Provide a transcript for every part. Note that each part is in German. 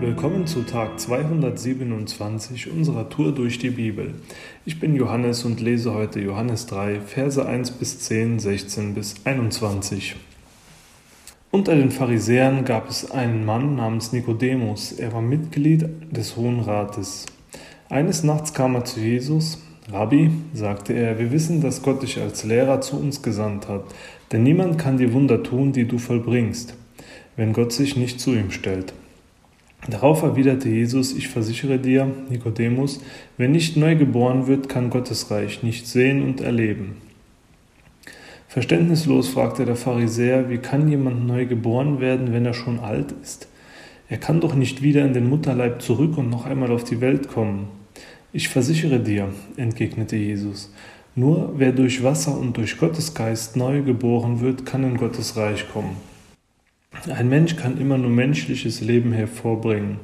Willkommen zu Tag 227 unserer Tour durch die Bibel. Ich bin Johannes und lese heute Johannes 3, Verse 1 bis 10, 16 bis 21. Unter den Pharisäern gab es einen Mann namens Nikodemus. Er war Mitglied des Hohen Rates. Eines Nachts kam er zu Jesus. Rabbi, sagte er, wir wissen, dass Gott dich als Lehrer zu uns gesandt hat, denn niemand kann die Wunder tun, die du vollbringst, wenn Gott sich nicht zu ihm stellt. Darauf erwiderte Jesus, ich versichere dir, Nikodemus, wer nicht neu geboren wird, kann Gottes Reich nicht sehen und erleben. Verständnislos fragte der Pharisäer, wie kann jemand neu geboren werden, wenn er schon alt ist? Er kann doch nicht wieder in den Mutterleib zurück und noch einmal auf die Welt kommen. Ich versichere dir, entgegnete Jesus, nur wer durch Wasser und durch Gottes Geist neu geboren wird, kann in Gottes Reich kommen. Ein Mensch kann immer nur menschliches Leben hervorbringen.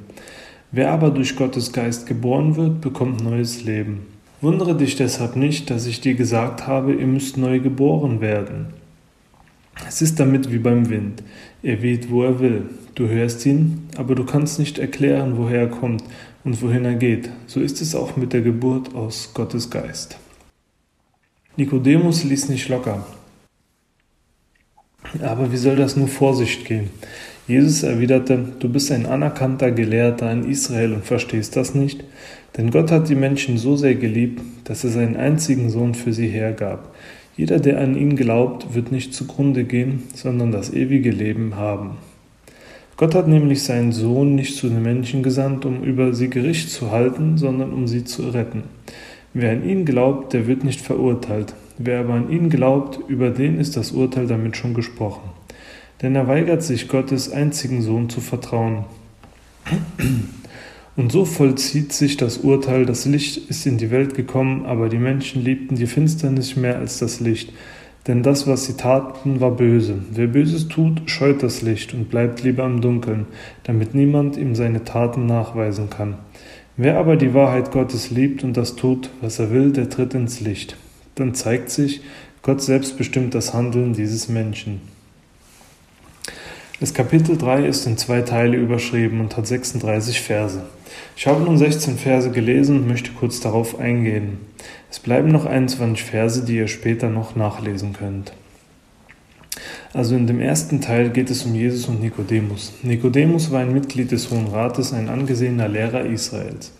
Wer aber durch Gottes Geist geboren wird, bekommt neues Leben. Wundere dich deshalb nicht, dass ich dir gesagt habe, ihr müsst neu geboren werden. Es ist damit wie beim Wind. Er weht, wo er will. Du hörst ihn, aber du kannst nicht erklären, woher er kommt und wohin er geht. So ist es auch mit der Geburt aus Gottes Geist. Nikodemus ließ nicht locker. Aber wie soll das nur Vorsicht gehen? Jesus erwiderte, du bist ein anerkannter Gelehrter in Israel und verstehst das nicht? Denn Gott hat die Menschen so sehr geliebt, dass er seinen einzigen Sohn für sie hergab. Jeder, der an ihn glaubt, wird nicht zugrunde gehen, sondern das ewige Leben haben. Gott hat nämlich seinen Sohn nicht zu den Menschen gesandt, um über sie Gericht zu halten, sondern um sie zu retten. Wer an ihn glaubt, der wird nicht verurteilt. Wer aber an ihn glaubt, über den ist das Urteil damit schon gesprochen. Denn er weigert sich, Gottes einzigen Sohn zu vertrauen. Und so vollzieht sich das Urteil, das Licht ist in die Welt gekommen, aber die Menschen liebten die Finsternis mehr als das Licht. Denn das, was sie taten, war böse. Wer Böses tut, scheut das Licht und bleibt lieber im Dunkeln, damit niemand ihm seine Taten nachweisen kann. Wer aber die Wahrheit Gottes liebt und das tut, was er will, der tritt ins Licht. Dann zeigt sich, Gott selbst bestimmt das Handeln dieses Menschen. Das Kapitel 3 ist in zwei Teile überschrieben und hat 36 Verse. Ich habe nun 16 Verse gelesen und möchte kurz darauf eingehen. Es bleiben noch 21 Verse, die ihr später noch nachlesen könnt. Also in dem ersten Teil geht es um Jesus und Nikodemus. Nikodemus war ein Mitglied des Hohen Rates, ein angesehener Lehrer Israels.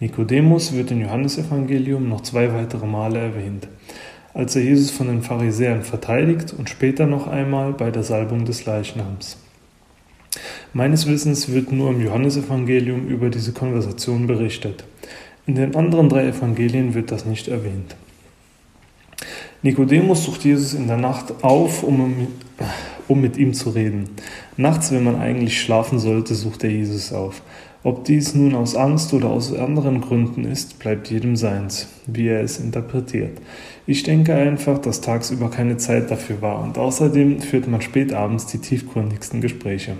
Nikodemus wird im Johannesevangelium noch zwei weitere Male erwähnt, als er Jesus von den Pharisäern verteidigt und später noch einmal bei der Salbung des Leichnams. Meines Wissens wird nur im Johannesevangelium über diese Konversation berichtet. In den anderen drei Evangelien wird das nicht erwähnt. Nikodemus sucht Jesus in der Nacht auf, um, um mit ihm zu reden. Nachts, wenn man eigentlich schlafen sollte, sucht er Jesus auf. Ob dies nun aus Angst oder aus anderen Gründen ist, bleibt jedem seins, wie er es interpretiert. Ich denke einfach, dass tagsüber keine Zeit dafür war und außerdem führt man spät abends die tiefgründigsten Gespräche.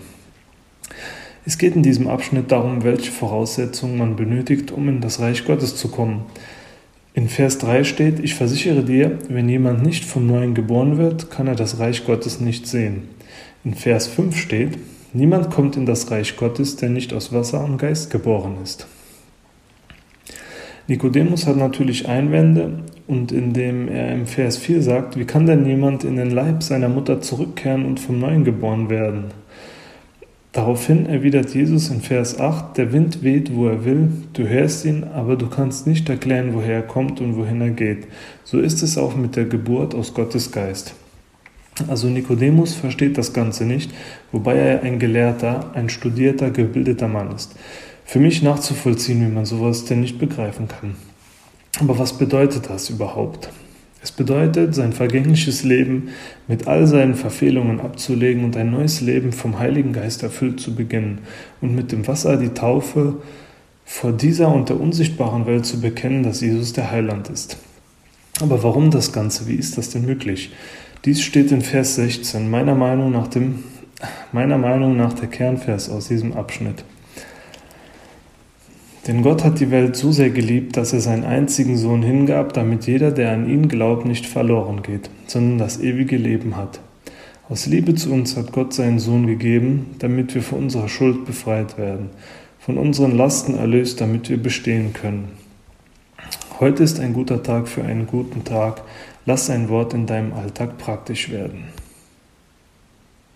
Es geht in diesem Abschnitt darum, welche Voraussetzungen man benötigt, um in das Reich Gottes zu kommen. In Vers 3 steht, ich versichere dir, wenn jemand nicht vom Neuen geboren wird, kann er das Reich Gottes nicht sehen. In Vers 5 steht, niemand kommt in das Reich Gottes, der nicht aus Wasser und Geist geboren ist. Nikodemus hat natürlich Einwände und indem er im Vers 4 sagt, wie kann denn jemand in den Leib seiner Mutter zurückkehren und vom Neuen geboren werden? Daraufhin erwidert Jesus in Vers 8, der Wind weht, wo er will, du hörst ihn, aber du kannst nicht erklären, woher er kommt und wohin er geht. So ist es auch mit der Geburt aus Gottes Geist. Also Nikodemus versteht das Ganze nicht, wobei er ein gelehrter, ein studierter, gebildeter Mann ist. Für mich nachzuvollziehen, wie man sowas denn nicht begreifen kann. Aber was bedeutet das überhaupt? Es bedeutet, sein vergängliches Leben mit all seinen Verfehlungen abzulegen und ein neues Leben vom Heiligen Geist erfüllt zu beginnen und mit dem Wasser die Taufe vor dieser und der unsichtbaren Welt zu bekennen, dass Jesus der Heiland ist. Aber warum das Ganze? Wie ist das denn möglich? Dies steht in Vers 16, meiner Meinung nach, dem, meiner Meinung nach der Kernvers aus diesem Abschnitt. Denn Gott hat die Welt so sehr geliebt, dass er seinen einzigen Sohn hingab, damit jeder, der an ihn glaubt, nicht verloren geht, sondern das ewige Leben hat. Aus Liebe zu uns hat Gott seinen Sohn gegeben, damit wir von unserer Schuld befreit werden. von unseren Lasten erlöst, damit wir bestehen können. Heute ist ein guter Tag für einen guten Tag. Lass sein Wort in deinem Alltag praktisch werden.